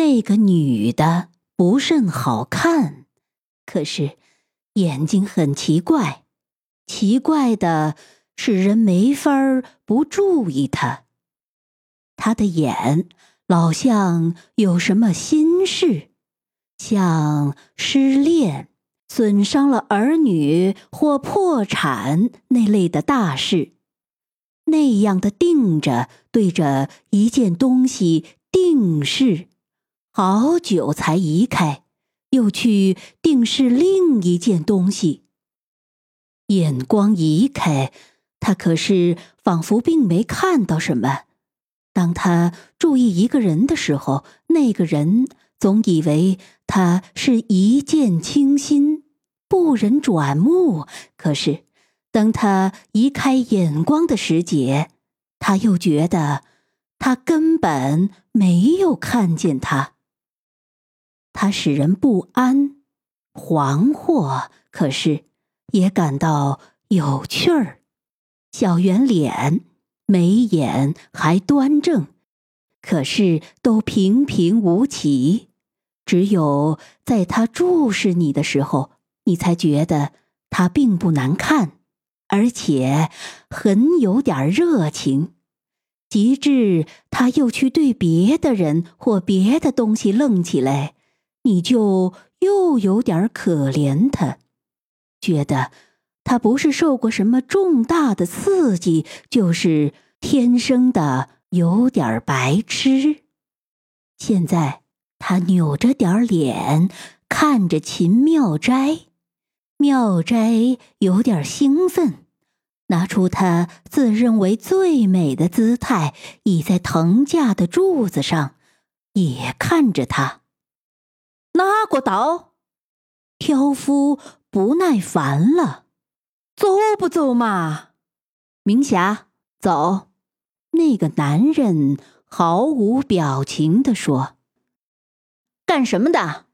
那个女的不甚好看，可是眼睛很奇怪，奇怪的使人没法儿不注意她。她的眼老像有什么心事，像失恋、损伤了儿女或破产那类的大事，那样的定着对着一件东西定视。好久才移开，又去定是另一件东西。眼光移开，他可是仿佛并没看到什么。当他注意一个人的时候，那个人总以为他是一见倾心，不忍转目。可是，当他移开眼光的时节，他又觉得他根本没有看见他。它使人不安、惶惑，可是也感到有趣儿。小圆脸、眉眼还端正，可是都平平无奇。只有在他注视你的时候，你才觉得他并不难看，而且很有点热情。及至他又去对别的人或别的东西愣起来。你就又有点可怜他，觉得他不是受过什么重大的刺激，就是天生的有点白痴。现在他扭着点脸看着秦妙斋，妙斋有点兴奋，拿出他自认为最美的姿态，倚在藤架的柱子上，也看着他。哪个刀？挑夫不耐烦了，走不走嘛？明霞，走。那个男人毫无表情地说：“干什么的？”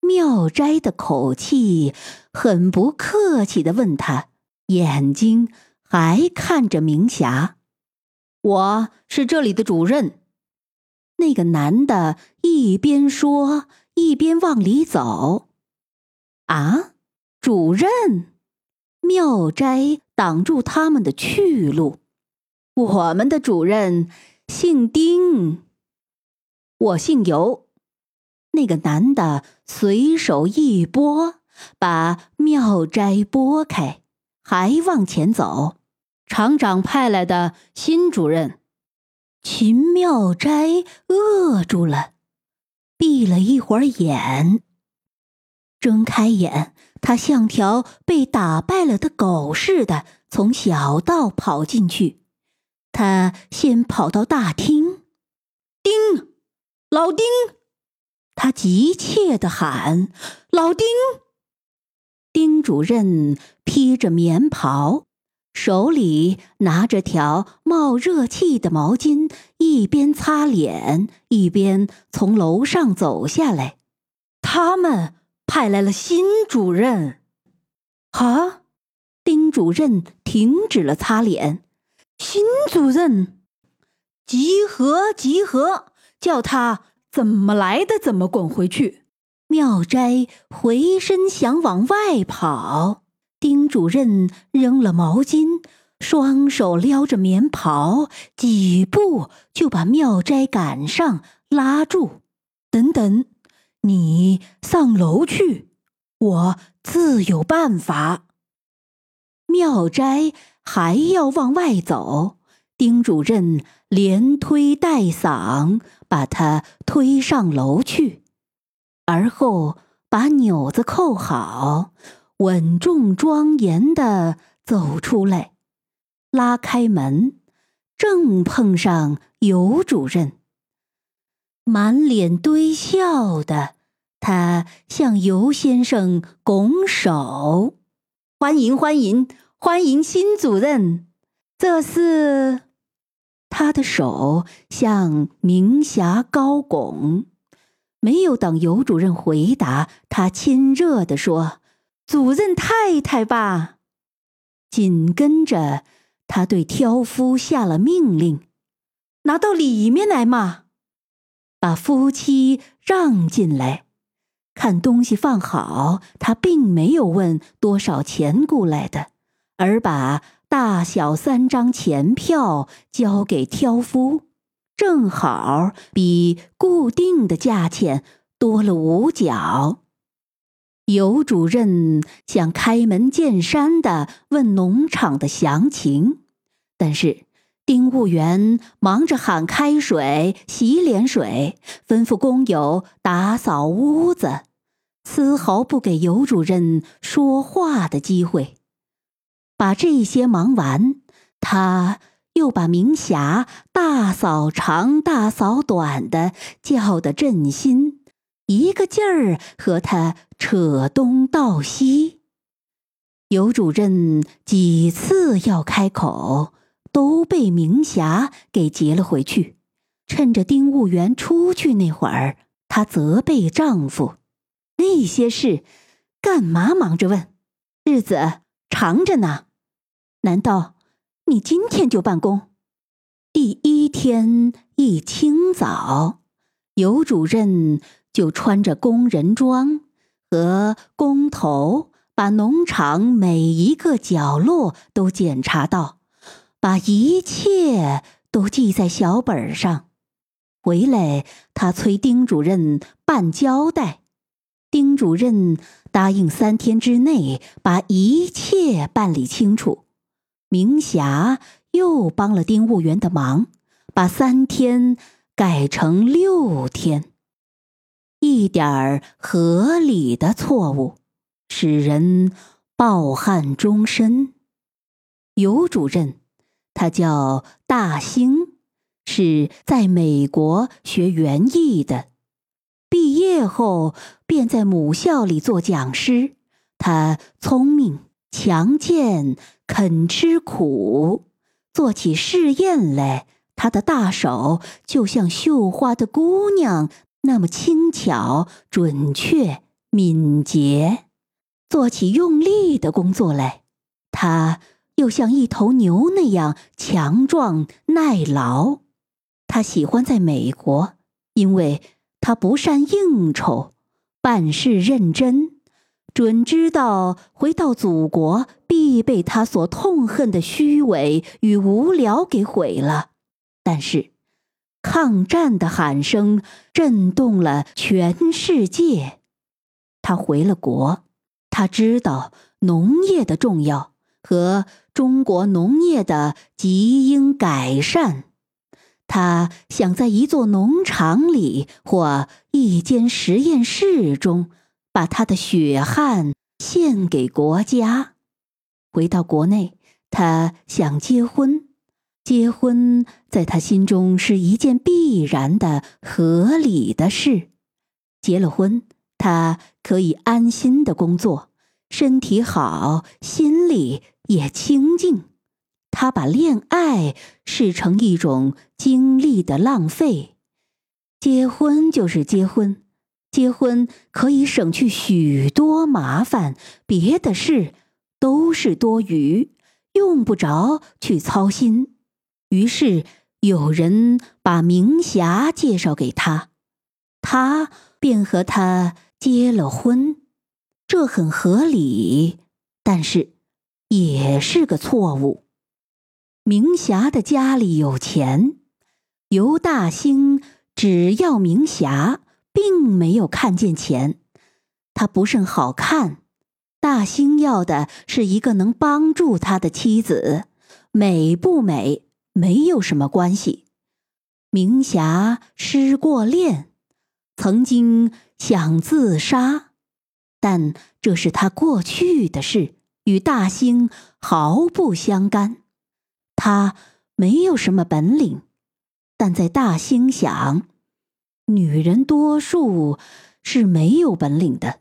妙斋的口气很不客气地问他，眼睛还看着明霞：“我是这里的主任。”那个男的一边说。一边往里走，啊！主任，妙斋挡住他们的去路。我们的主任姓丁，我姓尤。那个男的随手一拨，把妙斋拨开，还往前走。厂长派来的新主任，秦妙斋饿住了。闭了一会儿眼，睁开眼，他像条被打败了的狗似的从小道跑进去。他先跑到大厅，丁，老丁，他急切的喊：“老丁！”丁主任披着棉袍。手里拿着条冒热气的毛巾，一边擦脸一边从楼上走下来。他们派来了新主任。啊！丁主任停止了擦脸。新主任，集合集合，叫他怎么来的怎么滚回去。妙斋回身想往外跑。丁主任扔了毛巾，双手撩着棉袍，几步就把妙斋赶上，拉住。等等，你上楼去，我自有办法。妙斋还要往外走，丁主任连推带搡，把他推上楼去，而后把钮子扣好。稳重庄严的走出来，拉开门，正碰上尤主任。满脸堆笑的他向尤先生拱手：“欢迎欢迎欢迎新主任！”这是他的手向明霞高拱。没有等尤主任回答，他亲热的说。主任太太吧，紧跟着他对挑夫下了命令：“拿到里面来嘛！”把夫妻让进来，看东西放好。他并没有问多少钱雇来的，而把大小三张钱票交给挑夫，正好比固定的价钱多了五角。尤主任想开门见山的问农场的详情，但是。丁务员忙着喊开水、洗脸水，吩咐工友打扫屋子，丝毫不给尤主任说话的机会。把这些忙完，他又把明霞大嫂长、大嫂短的叫得震心，一个劲儿和他扯东道西。尤主任几次要开口。都被明霞给截了回去。趁着丁务员出去那会儿，她责备丈夫：“那些事，干嘛忙着问？日子长着呢。难道你今天就办公？”第一天一清早，尤主任就穿着工人装和工头，把农场每一个角落都检查到。把一切都记在小本上，回来他催丁主任办交代。丁主任答应三天之内把一切办理清楚。明霞又帮了丁务员的忙，把三天改成六天。一点儿合理的错误，使人抱憾终身。尤主任。他叫大兴，是在美国学园艺的。毕业后便在母校里做讲师。他聪明、强健、肯吃苦，做起试验来，他的大手就像绣花的姑娘那么轻巧、准确、敏捷。做起用力的工作来，他。又像一头牛那样强壮耐劳，他喜欢在美国，因为他不善应酬，办事认真，准知道回到祖国必被他所痛恨的虚伪与无聊给毁了。但是，抗战的喊声震动了全世界，他回了国，他知道农业的重要。和中国农业的极应改善，他想在一座农场里或一间实验室中，把他的血汗献给国家。回到国内，他想结婚，结婚在他心中是一件必然的、合理的事。结了婚，他可以安心的工作，身体好，心里。也清静，他把恋爱视成一种精力的浪费。结婚就是结婚，结婚可以省去许多麻烦，别的事都是多余，用不着去操心。于是有人把明霞介绍给他，他便和她结了婚，这很合理。但是。也是个错误。明霞的家里有钱，尤大兴只要明霞，并没有看见钱。他不甚好看，大兴要的是一个能帮助他的妻子，美不美没有什么关系。明霞失过恋，曾经想自杀，但这是他过去的事。与大兴毫不相干，他没有什么本领，但在大兴想，女人多数是没有本领的。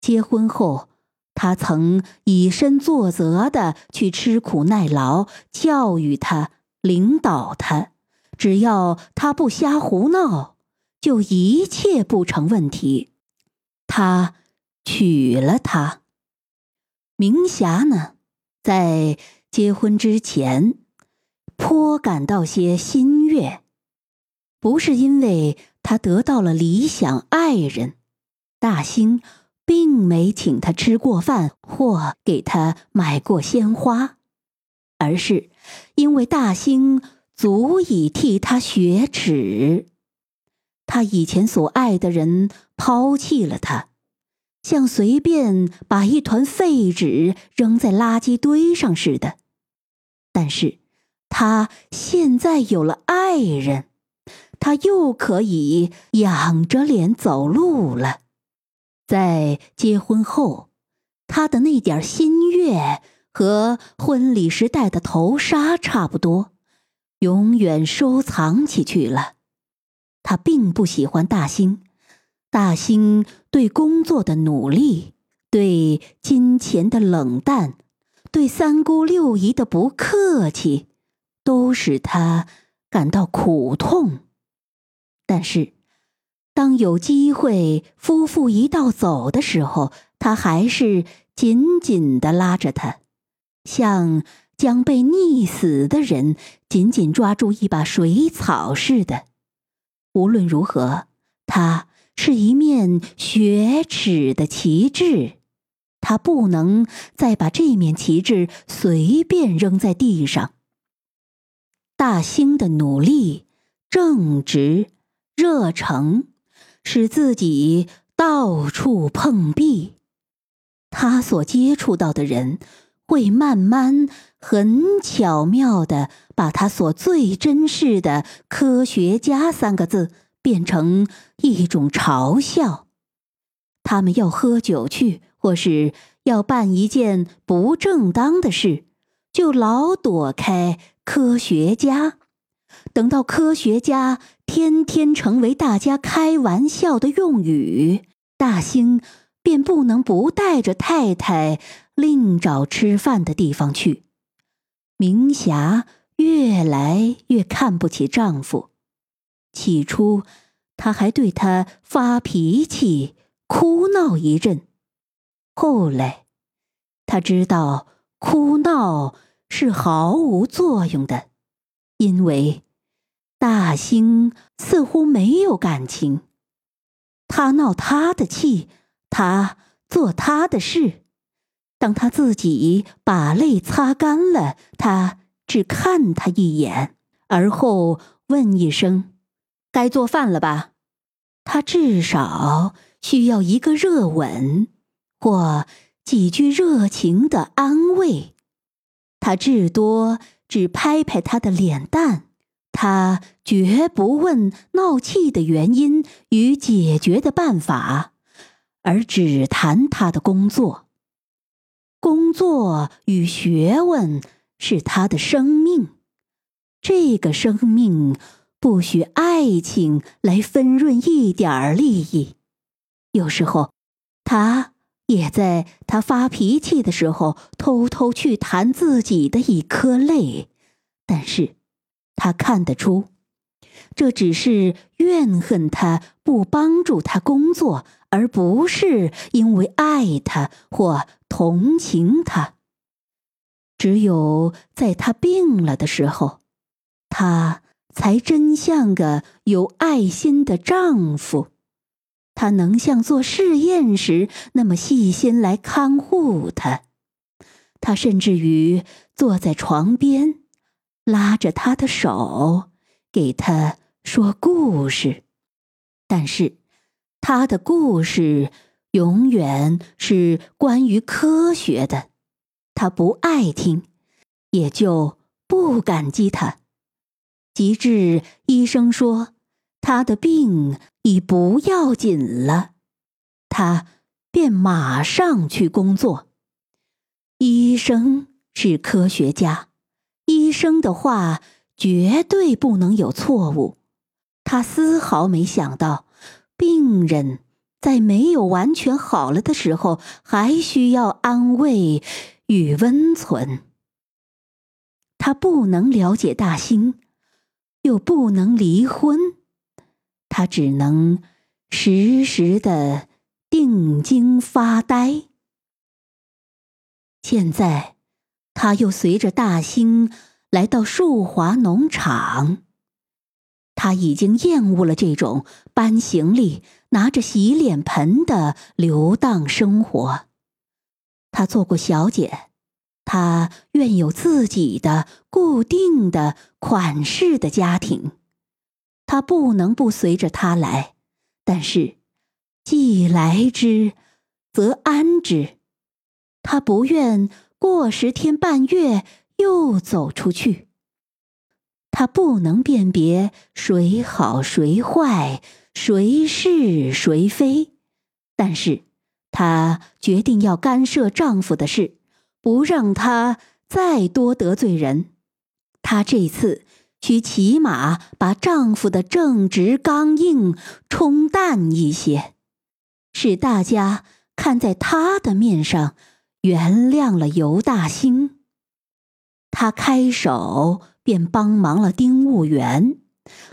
结婚后，他曾以身作则的去吃苦耐劳，教育他，领导他，只要他不瞎胡闹，就一切不成问题。他娶了她。明霞呢，在结婚之前，颇感到些心悦，不是因为他得到了理想爱人，大兴并没请他吃过饭或给他买过鲜花，而是因为大兴足以替他雪耻。他以前所爱的人抛弃了他，像随便把一团废纸扔在垃圾堆上似的。但是，他现在有了爱人。他又可以仰着脸走路了。在结婚后，他的那点心愿和婚礼时戴的头纱差不多，永远收藏起去了。他并不喜欢大兴，大兴对工作的努力，对金钱的冷淡，对三姑六姨的不客气，都使他感到苦痛。但是，当有机会夫妇一道走的时候，他还是紧紧的拉着他，像将被溺死的人紧紧抓住一把水草似的。无论如何，他是一面雪耻的旗帜，他不能再把这面旗帜随便扔在地上。大兴的努力，正直。热诚使自己到处碰壁，他所接触到的人会慢慢、很巧妙的把他所最珍视的“科学家”三个字变成一种嘲笑。他们要喝酒去，或是要办一件不正当的事，就老躲开“科学家”。等到科学家天天成为大家开玩笑的用语，大兴便不能不带着太太另找吃饭的地方去。明霞越来越看不起丈夫，起初她还对他发脾气、哭闹一阵，后来她知道哭闹是毫无作用的，因为。大兴似乎没有感情，他闹他的气，他做他的事。当他自己把泪擦干了，他只看他一眼，而后问一声：“该做饭了吧？”他至少需要一个热吻，或几句热情的安慰。他至多只拍拍他的脸蛋。他绝不问闹气的原因与解决的办法，而只谈他的工作。工作与学问是他的生命，这个生命不许爱情来分润一点儿利益。有时候，他也在他发脾气的时候偷偷去弹自己的一颗泪，但是。他看得出，这只是怨恨他不帮助他工作，而不是因为爱他或同情他。只有在他病了的时候，他才真像个有爱心的丈夫。他能像做试验时那么细心来看护他。他甚至于坐在床边。拉着他的手，给他说故事，但是他的故事永远是关于科学的，他不爱听，也就不感激他。及至医生说他的病已不要紧了，他便马上去工作。医生是科学家。医生的话绝对不能有错误。他丝毫没想到，病人在没有完全好了的时候，还需要安慰与温存。他不能了解大兴，又不能离婚，他只能时时的定睛发呆。现在。他又随着大兴来到树华农场，他。已经厌恶了这种搬行李、拿着洗脸盆的流荡生活。他做过小姐，他愿有自己的固定的款式的家庭。他不能不随着他来，但是既来之，则安之。他不愿过十天半月又走出去。他不能辨别谁好谁坏，谁是谁非，但是她决定要干涉丈夫的事，不让他再多得罪人。她这次需起码把丈夫的正直刚硬冲淡一些，使大家看在她的面上原谅了尤大兴。他开手。便帮忙了丁务员，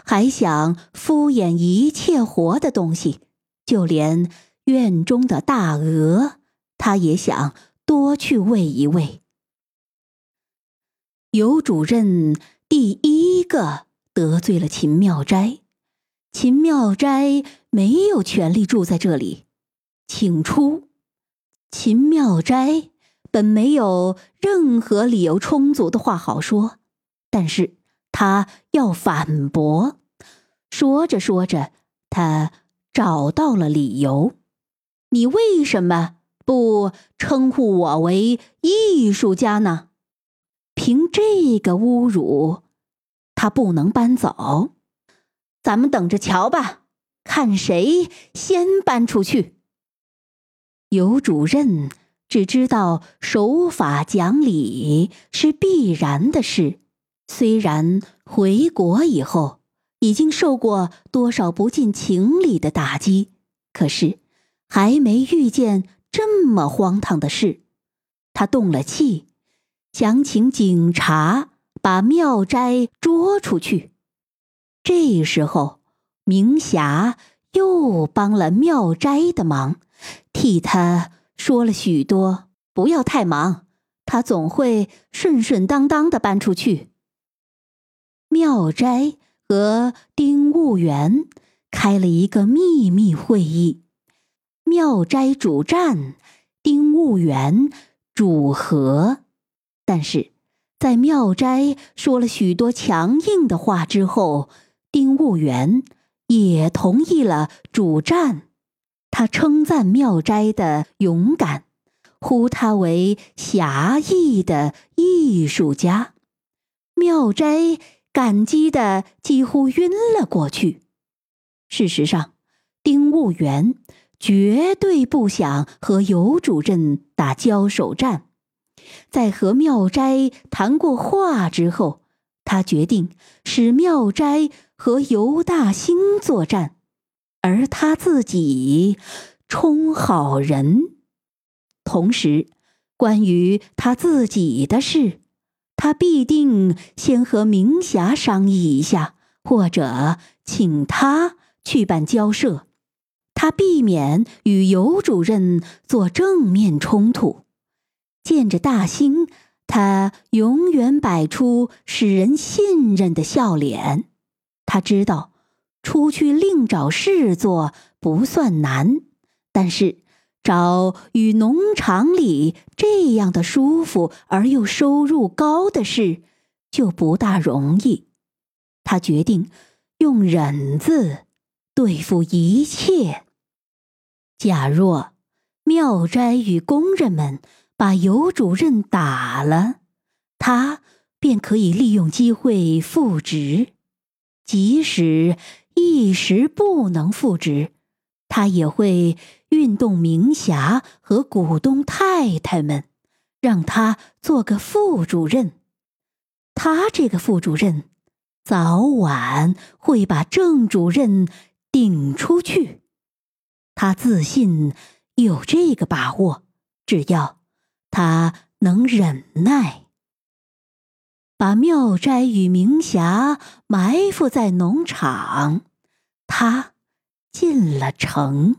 还想敷衍一切活的东西，就连院中的大鹅，他也想多去喂一喂。尤主任第一个得罪了秦妙斋，秦妙斋没有权利住在这里，请出。秦妙斋本没有任何理由充足的话好说。但是他要反驳，说着说着，他找到了理由：“你为什么不称呼我为艺术家呢？凭这个侮辱，他不能搬走。咱们等着瞧吧，看谁先搬出去。”尤主任只知道守法讲理是必然的事。虽然回国以后已经受过多少不近情理的打击，可是还没遇见这么荒唐的事。他动了气，想请警察把妙斋捉出去。这时候，明霞又帮了妙斋的忙，替他说了许多：“不要太忙，他总会顺顺当当的搬出去。”妙斋和丁务员开了一个秘密会议，妙斋主战，丁务员主和。但是，在妙斋说了许多强硬的话之后，丁务员也同意了主战。他称赞妙斋的勇敢，呼他为侠义的艺术家。妙斋。感激的几乎晕了过去。事实上，丁务员绝对不想和尤主任打交手战。在和妙斋谈过话之后，他决定使妙斋和尤大兴作战，而他自己充好人。同时，关于他自己的事。他必定先和明霞商议一下，或者请他去办交涉。他避免与尤主任做正面冲突。见着大兴，他永远摆出使人信任的笑脸。他知道出去另找事做不算难，但是。找与农场里这样的舒服而又收入高的事，就不大容易。他决定用忍字对付一切。假若妙斋与工人们把尤主任打了，他便可以利用机会复职；即使一时不能复职，他也会。运动明霞和股东太太们，让他做个副主任。他这个副主任，早晚会把正主任顶出去。他自信有这个把握，只要他能忍耐，把妙斋与明霞埋伏在农场，他进了城。